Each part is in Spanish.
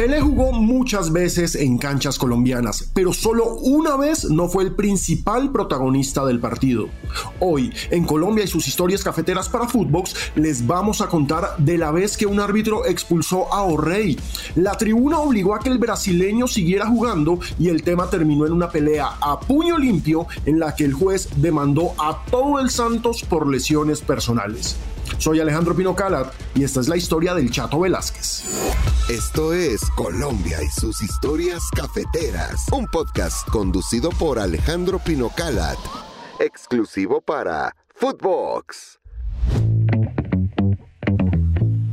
Pelé jugó muchas veces en canchas colombianas, pero solo una vez no fue el principal protagonista del partido. Hoy, en Colombia y sus historias cafeteras para Footbox, les vamos a contar de la vez que un árbitro expulsó a O'Reilly. La tribuna obligó a que el brasileño siguiera jugando y el tema terminó en una pelea a puño limpio en la que el juez demandó a todo el Santos por lesiones personales. Soy Alejandro Pino Calat y esta es la historia del Chato Velázquez. Esto es Colombia y sus historias cafeteras, un podcast conducido por Alejandro Pino Calat, exclusivo para Footbox.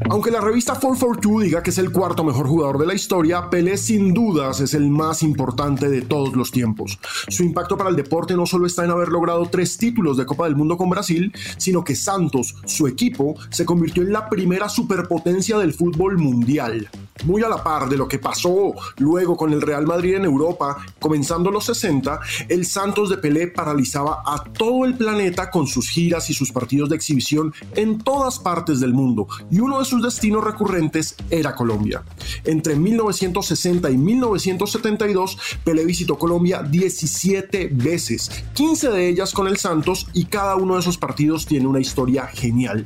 Aunque la revista 442 diga que es el cuarto mejor jugador de la historia, Pelé sin dudas es el más importante de todos los tiempos. Su impacto para el deporte no solo está en haber logrado tres títulos de Copa del Mundo con Brasil, sino que Santos, su equipo, se convirtió en la primera superpotencia del fútbol mundial muy a la par de lo que pasó luego con el Real Madrid en Europa, comenzando los 60, el Santos de Pelé paralizaba a todo el planeta con sus giras y sus partidos de exhibición en todas partes del mundo, y uno de sus destinos recurrentes era Colombia. Entre 1960 y 1972, Pelé visitó Colombia 17 veces, 15 de ellas con el Santos, y cada uno de esos partidos tiene una historia genial.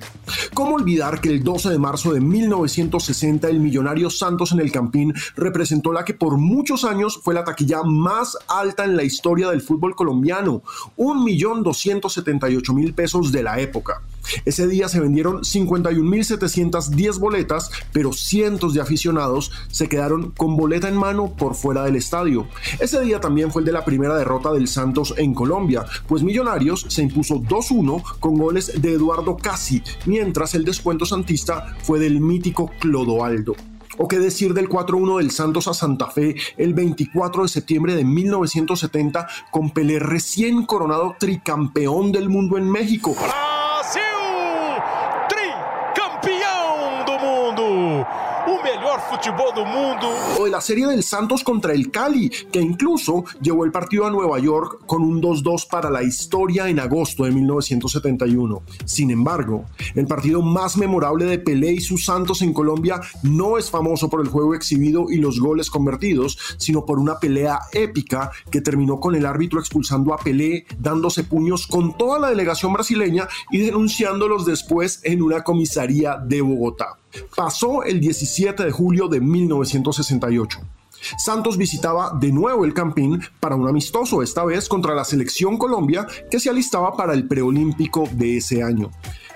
¿Cómo olvidar que el 12 de marzo de 1960 el millonario Santos en el Campín representó la que por muchos años fue la taquilla más alta en la historia del fútbol colombiano, 1.278.000 pesos de la época. Ese día se vendieron 51.710 boletas, pero cientos de aficionados se quedaron con boleta en mano por fuera del estadio. Ese día también fue el de la primera derrota del Santos en Colombia, pues Millonarios se impuso 2-1 con goles de Eduardo Casi, mientras el descuento santista fue del mítico Clodoaldo. ¿O qué decir del 4-1 del Santos a Santa Fe el 24 de septiembre de 1970 con Pelé recién coronado tricampeón del mundo en México? two fútbol del mundo. O de la serie del Santos contra el Cali, que incluso llevó el partido a Nueva York con un 2-2 para la historia en agosto de 1971. Sin embargo, el partido más memorable de Pelé y sus Santos en Colombia no es famoso por el juego exhibido y los goles convertidos, sino por una pelea épica que terminó con el árbitro expulsando a Pelé, dándose puños con toda la delegación brasileña y denunciándolos después en una comisaría de Bogotá. Pasó el 17 de julio de 1968. Santos visitaba de nuevo el Campín para un amistoso, esta vez contra la selección Colombia que se alistaba para el preolímpico de ese año.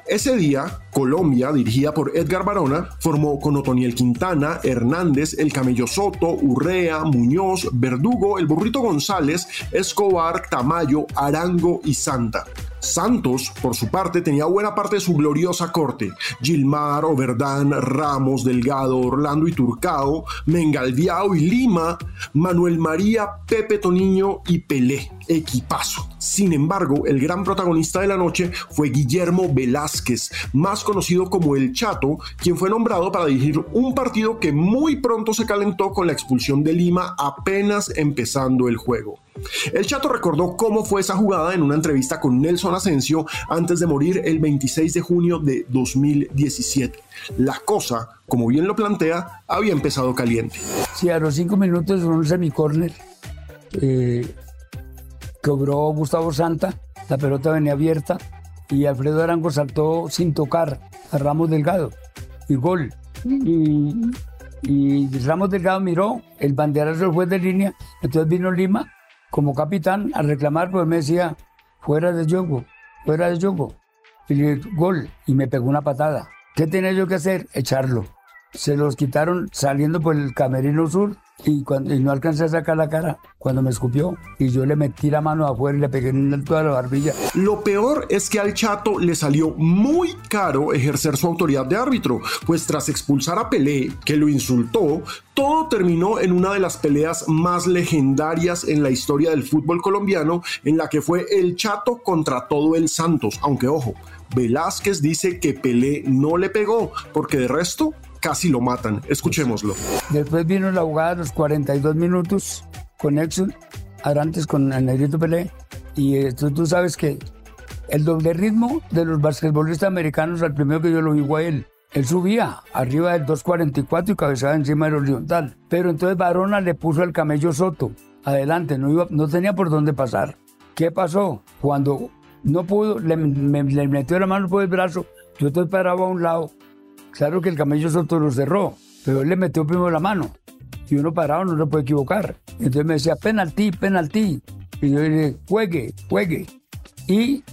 Ese día, Colombia, dirigida por Edgar Barona, formó con Otoniel Quintana, Hernández, El Camello Soto, Urrea, Muñoz, Verdugo, El Burrito González, Escobar, Tamayo, Arango y Santa. Santos, por su parte, tenía buena parte de su gloriosa corte. Gilmar, Overdán, Ramos, Delgado, Orlando y Turcao, Mengalviao y Lima, Manuel María, Pepe Toniño y Pelé. Equipazo. Sin embargo, el gran protagonista de la noche fue Guillermo Velázquez, más conocido como El Chato, quien fue nombrado para dirigir un partido que muy pronto se calentó con la expulsión de Lima apenas empezando el juego. El Chato recordó cómo fue esa jugada en una entrevista con Nelson Asensio antes de morir el 26 de junio de 2017. La cosa, como bien lo plantea, había empezado caliente. Sí, a los cinco minutos de un semicórner eh, cobró Gustavo Santa, la pelota venía abierta y Alfredo Arango saltó sin tocar a Ramos Delgado y gol. Y, Ramos Delgado miró, el banderazo fue de línea, entonces vino Lima como capitán a reclamar, pues me decía, fuera de juego, fuera de juego. Y gol, y me pegó una patada. ¿Qué tenía yo que hacer? Echarlo. Se los quitaron saliendo por el camerino sur y, cuando, no alcancé a sacar la cara cuando me escupió y yo le metí la mano afuera y le pegué en toda la barbilla. Lo peor es que al Chato le salió muy caro ejercer su autoridad de árbitro, pues tras expulsar a Pelé, que lo insultó, todo terminó en una de las peleas más legendarias en la historia del fútbol colombiano, en la que fue el Chato contra todo el Santos, aunque ojo, Velázquez dice que Pelé no le pegó, porque de resto casi lo matan. Escuchémoslo. Después vino la jugada a los 42 minutos con Exxon, antes con el Negrito Pelé. Y esto, tú sabes que el doble ritmo de los basquetbolistas americanos, al primero que yo lo digo a él, él subía arriba del 244 y cabezaba encima del horizontal. Pero entonces Barona le puso el camello Soto adelante, no, iba, no tenía por dónde pasar. ¿Qué pasó? Cuando no pudo, le, metió la mano por el brazo, yo estoy parado a un lado. Claro que el camello Soto lo cerró, pero él le metió primero la mano. Y uno parado no se puede equivocar. Entonces me decía, penalti, penalti. Y yo le dije, juegue, juegue. Y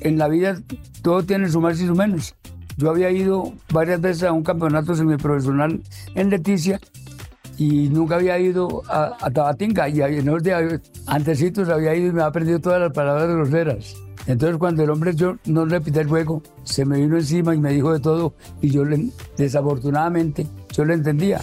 en la vida todo tiene su más y su menos. Yo había ido varias veces a un campeonato semiprofesional en Leticia y nunca había ido a, Tabatinga. Y en los días antecitos había ido y me había aprendido todas las palabras groseras. Entonces cuando el hombre yo no le pité el juego, se me vino encima y me dijo de todo y yo le, desafortunadamente yo le entendía.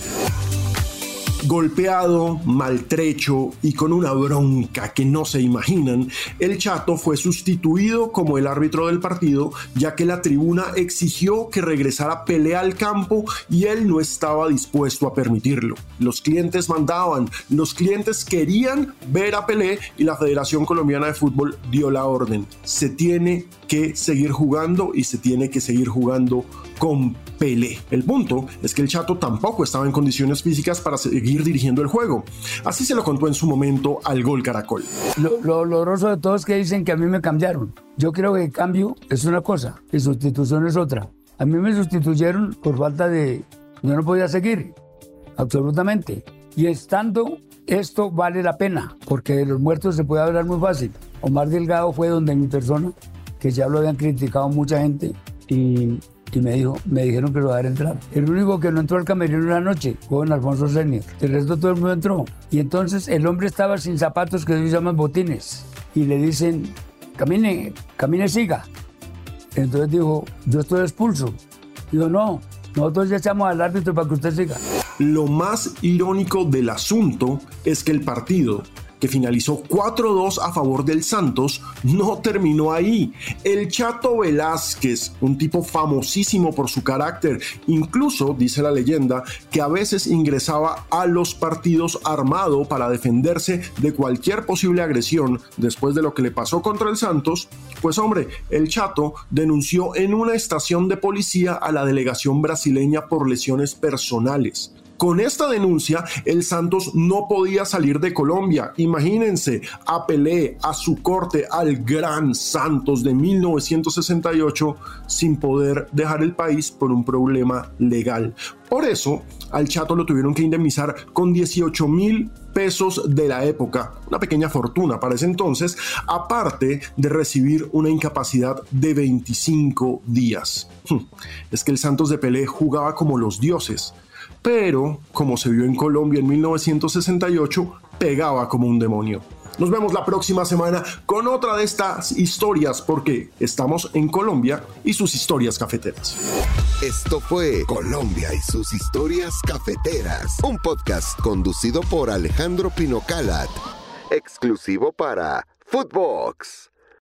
Golpeado, maltrecho y con una bronca que no se imaginan, el Chato fue sustituido como el árbitro del partido, ya que la tribuna exigió que regresara pelea al campo y él no estaba dispuesto a permitirlo. Los clientes mandaban, los clientes querían ver a Pelé y la Federación Colombiana de Fútbol dio la orden. Se tiene que seguir jugando y se tiene que seguir jugando con Pelé. El punto es que el Chato tampoco estaba en condiciones físicas para seguir dirigiendo el juego. Así se lo contó en su momento al Gol Caracol. Lo, lo doloroso de todo es que dicen que a mí me cambiaron. Yo creo que cambio es una cosa y sustitución es otra. A mí me sustituyeron por falta de... Yo no podía seguir, absolutamente. Y estando esto vale la pena, porque de los muertos se puede hablar muy fácil. Omar Delgado fue donde mi persona, que ya lo habían criticado mucha gente, y y me dijo, me dijeron que lo a entrar. El único que no entró al camerino una noche fue don Alfonso Senior. El resto todo el mundo entró. Y entonces el hombre estaba sin zapatos que se llaman botines. Y le dicen, camine, camine, siga. Entonces dijo, yo estoy expulso. Dijo, no, nosotros ya echamos al árbitro para que usted siga. Lo más irónico del asunto es que el partido que finalizó 4-2 a favor del Santos, no terminó ahí. El Chato Velázquez, un tipo famosísimo por su carácter, incluso dice la leyenda que a veces ingresaba a los partidos armado para defenderse de cualquier posible agresión después de lo que le pasó contra el Santos, pues hombre, el Chato denunció en una estación de policía a la delegación brasileña por lesiones personales. Con esta denuncia, el Santos no podía salir de Colombia. Imagínense, apelé a su corte al gran Santos de 1968 sin poder dejar el país por un problema legal. Por eso, al Chato lo tuvieron que indemnizar con 18 mil pesos de la época, una pequeña fortuna para ese entonces, aparte de recibir una incapacidad de 25 días. Es que el Santos de Pelé jugaba como los dioses pero, como se vio en Colombia en 1968, pegaba como un demonio. Nos vemos la próxima semana con otra de estas historias porque estamos en Colombia y sus historias cafeteras. Esto fue Colombia y sus historias cafeteras, un podcast conducido por Alejandro Pinocalat, exclusivo para Footbox.